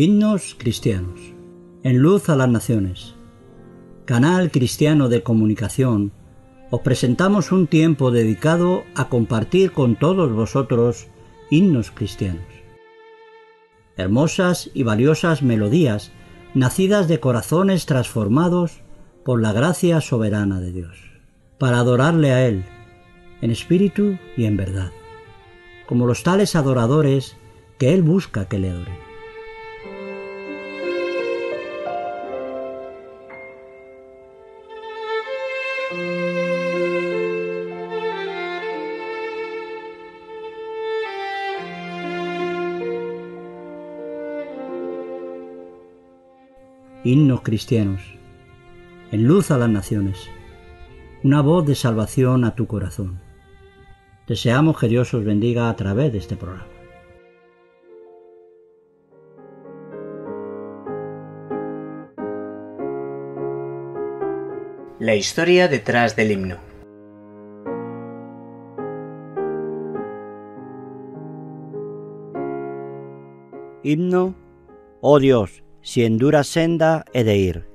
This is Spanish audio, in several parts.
Himnos cristianos. En luz a las naciones. Canal cristiano de comunicación. Os presentamos un tiempo dedicado a compartir con todos vosotros himnos cristianos. Hermosas y valiosas melodías nacidas de corazones transformados por la gracia soberana de Dios, para adorarle a Él, en espíritu y en verdad, como los tales adoradores que Él busca que le adoren. Himnos cristianos, en luz a las naciones, una voz de salvación a tu corazón. Deseamos que Dios os bendiga a través de este programa. La historia detrás del himno. Himno, oh Dios, si en dura senda he de ir.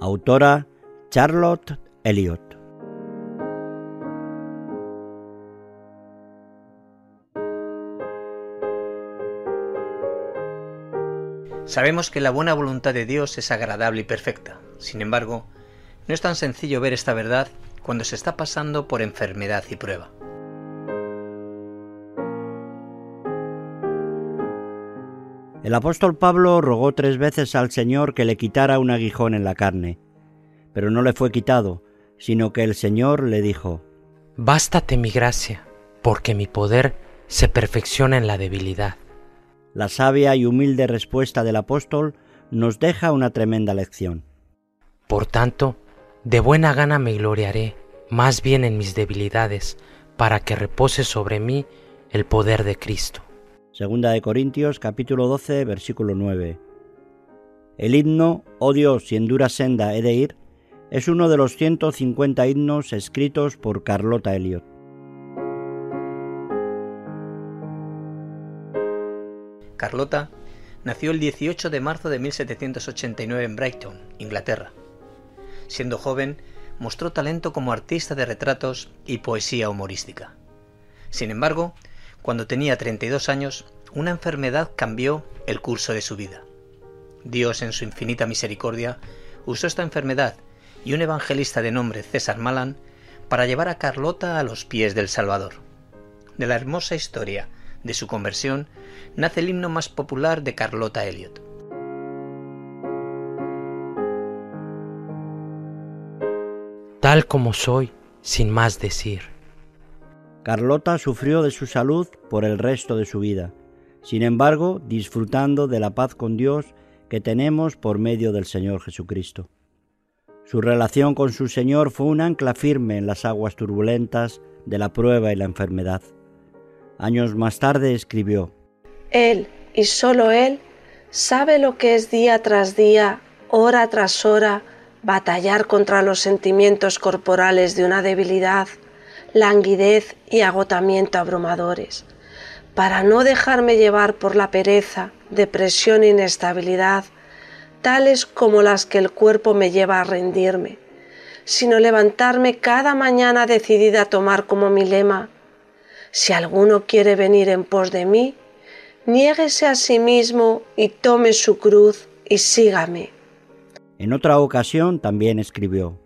Autora Charlotte Elliot. Sabemos que la buena voluntad de Dios es agradable y perfecta. Sin embargo, no es tan sencillo ver esta verdad cuando se está pasando por enfermedad y prueba. El apóstol Pablo rogó tres veces al Señor que le quitara un aguijón en la carne, pero no le fue quitado, sino que el Señor le dijo, Bástate mi gracia, porque mi poder se perfecciona en la debilidad. La sabia y humilde respuesta del apóstol nos deja una tremenda lección. Por tanto, de buena gana me gloriaré, más bien en mis debilidades, para que repose sobre mí el poder de Cristo. Segunda de Corintios capítulo 12 versículo 9. El himno Oh Dios, si en dura senda he de ir, es uno de los 150 himnos escritos por Carlota Elliot. Carlota nació el 18 de marzo de 1789 en Brighton, Inglaterra. Siendo joven, mostró talento como artista de retratos y poesía humorística. Sin embargo, cuando tenía 32 años, una enfermedad cambió el curso de su vida. Dios, en su infinita misericordia, usó esta enfermedad y un evangelista de nombre César Malan para llevar a Carlota a los pies del Salvador. De la hermosa historia de su conversión nace el himno más popular de Carlota Elliot. Tal como soy, sin más decir. Carlota sufrió de su salud por el resto de su vida, sin embargo, disfrutando de la paz con Dios que tenemos por medio del Señor Jesucristo. Su relación con su Señor fue un ancla firme en las aguas turbulentas de la prueba y la enfermedad. Años más tarde escribió, Él, y solo Él, sabe lo que es día tras día, hora tras hora, batallar contra los sentimientos corporales de una debilidad, languidez y agotamiento abrumadores, para no dejarme llevar por la pereza, depresión e inestabilidad, tales como las que el cuerpo me lleva a rendirme, sino levantarme cada mañana decidida a tomar como mi lema, si alguno quiere venir en pos de mí, niéguese a sí mismo y tome su cruz y sígame. En otra ocasión también escribió,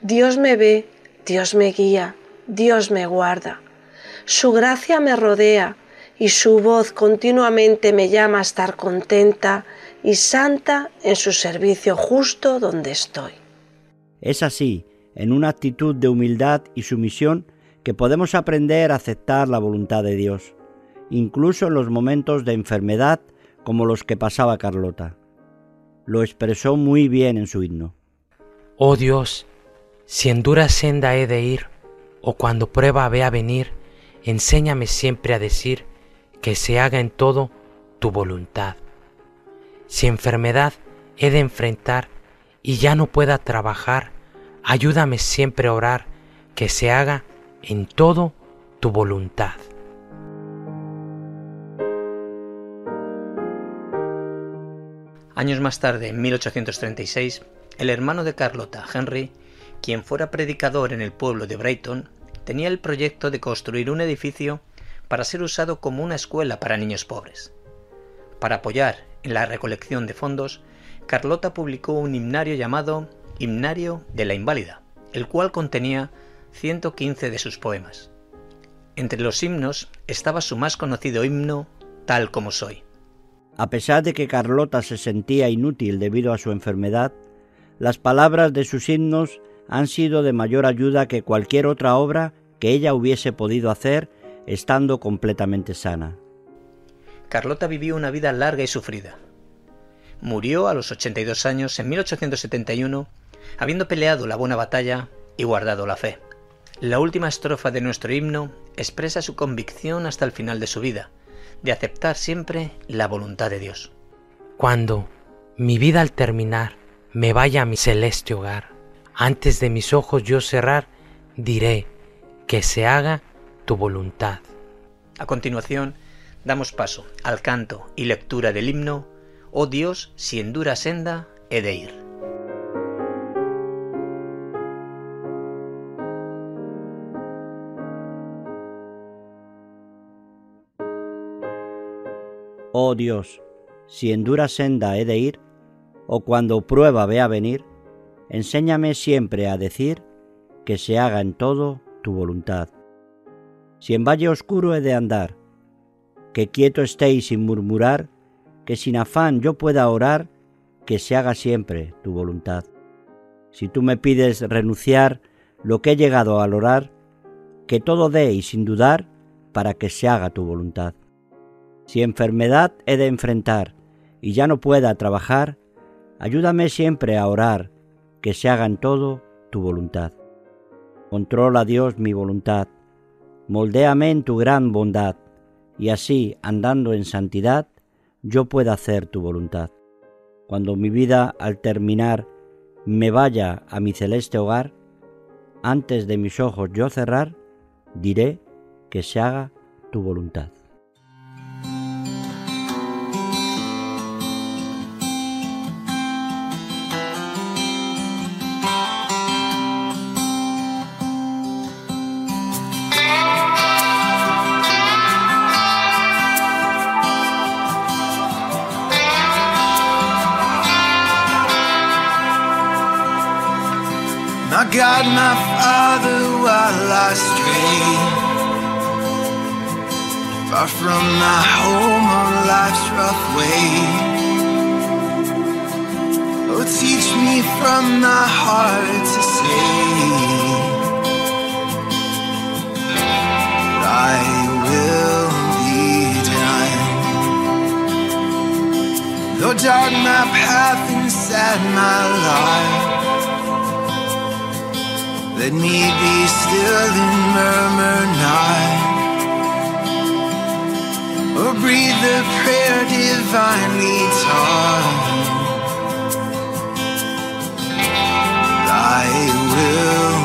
Dios me ve, Dios me guía, Dios me guarda. Su gracia me rodea y su voz continuamente me llama a estar contenta y santa en su servicio justo donde estoy. Es así, en una actitud de humildad y sumisión, que podemos aprender a aceptar la voluntad de Dios, incluso en los momentos de enfermedad como los que pasaba Carlota. Lo expresó muy bien en su himno. Oh Dios, si en dura senda he de ir, o cuando prueba vea venir, enséñame siempre a decir que se haga en todo tu voluntad. Si enfermedad he de enfrentar y ya no pueda trabajar, ayúdame siempre a orar que se haga en todo tu voluntad. Años más tarde, en 1836, el hermano de Carlota, Henry, quien fuera predicador en el pueblo de Brighton, tenía el proyecto de construir un edificio para ser usado como una escuela para niños pobres. Para apoyar en la recolección de fondos, Carlota publicó un himnario llamado Himnario de la Inválida, el cual contenía 115 de sus poemas. Entre los himnos estaba su más conocido himno, Tal como soy. A pesar de que Carlota se sentía inútil debido a su enfermedad, las palabras de sus himnos han sido de mayor ayuda que cualquier otra obra que ella hubiese podido hacer estando completamente sana. Carlota vivió una vida larga y sufrida. Murió a los 82 años en 1871, habiendo peleado la buena batalla y guardado la fe. La última estrofa de nuestro himno expresa su convicción hasta el final de su vida, de aceptar siempre la voluntad de Dios. Cuando mi vida al terminar me vaya a mi celeste hogar, antes de mis ojos yo cerrar, diré que se haga tu voluntad. A continuación, damos paso al canto y lectura del himno, Oh Dios, si en dura senda he de ir. Oh Dios, si en dura senda he de ir, o cuando prueba vea venir, enséñame siempre a decir que se haga en todo tu voluntad. Si en valle oscuro he de andar, que quieto estéis sin murmurar, que sin afán yo pueda orar, que se haga siempre tu voluntad. Si tú me pides renunciar lo que he llegado a orar, que todo dé y sin dudar, para que se haga tu voluntad. Si enfermedad he de enfrentar y ya no pueda trabajar, ayúdame siempre a orar, que se haga en todo tu voluntad. Controla Dios mi voluntad, moldéame en tu gran bondad, y así, andando en santidad, yo pueda hacer tu voluntad. Cuando mi vida al terminar me vaya a mi celeste hogar, antes de mis ojos yo cerrar, diré que se haga tu voluntad. Far from my home on life's rough way. Oh, teach me from my heart to say, I will be done. Though dark my path and sad my life. Let me be still and murmur not Or breathe the prayer divinely taught Thy will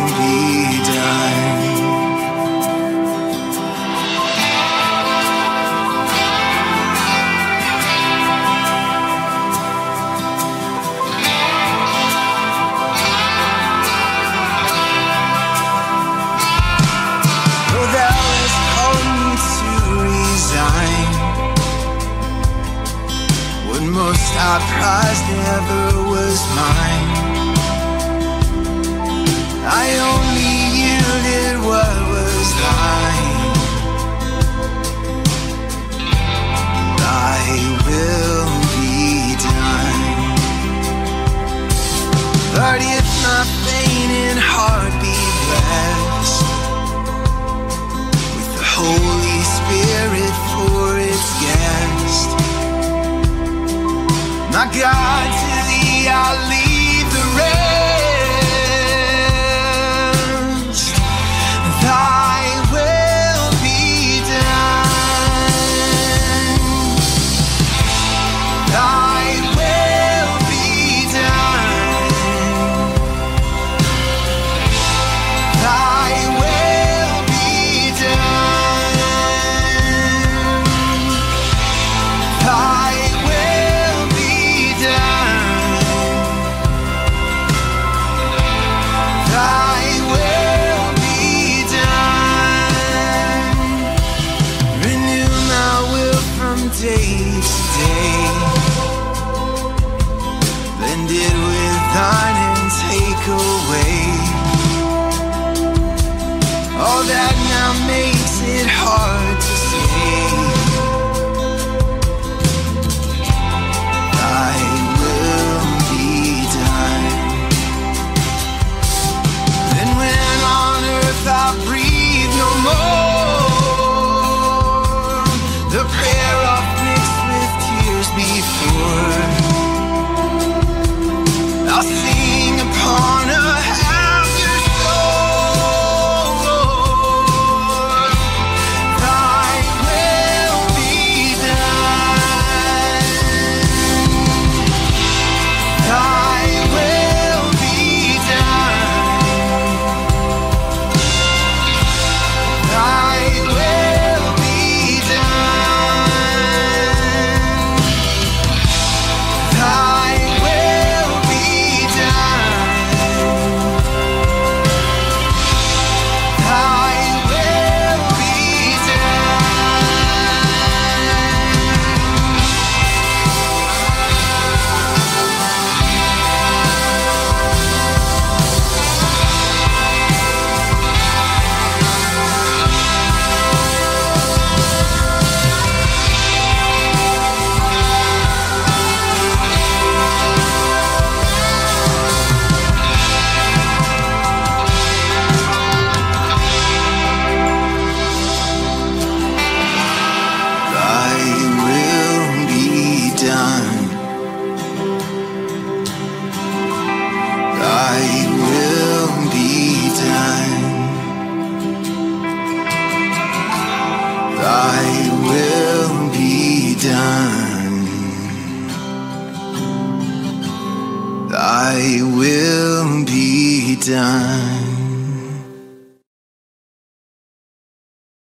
makes it hard to say.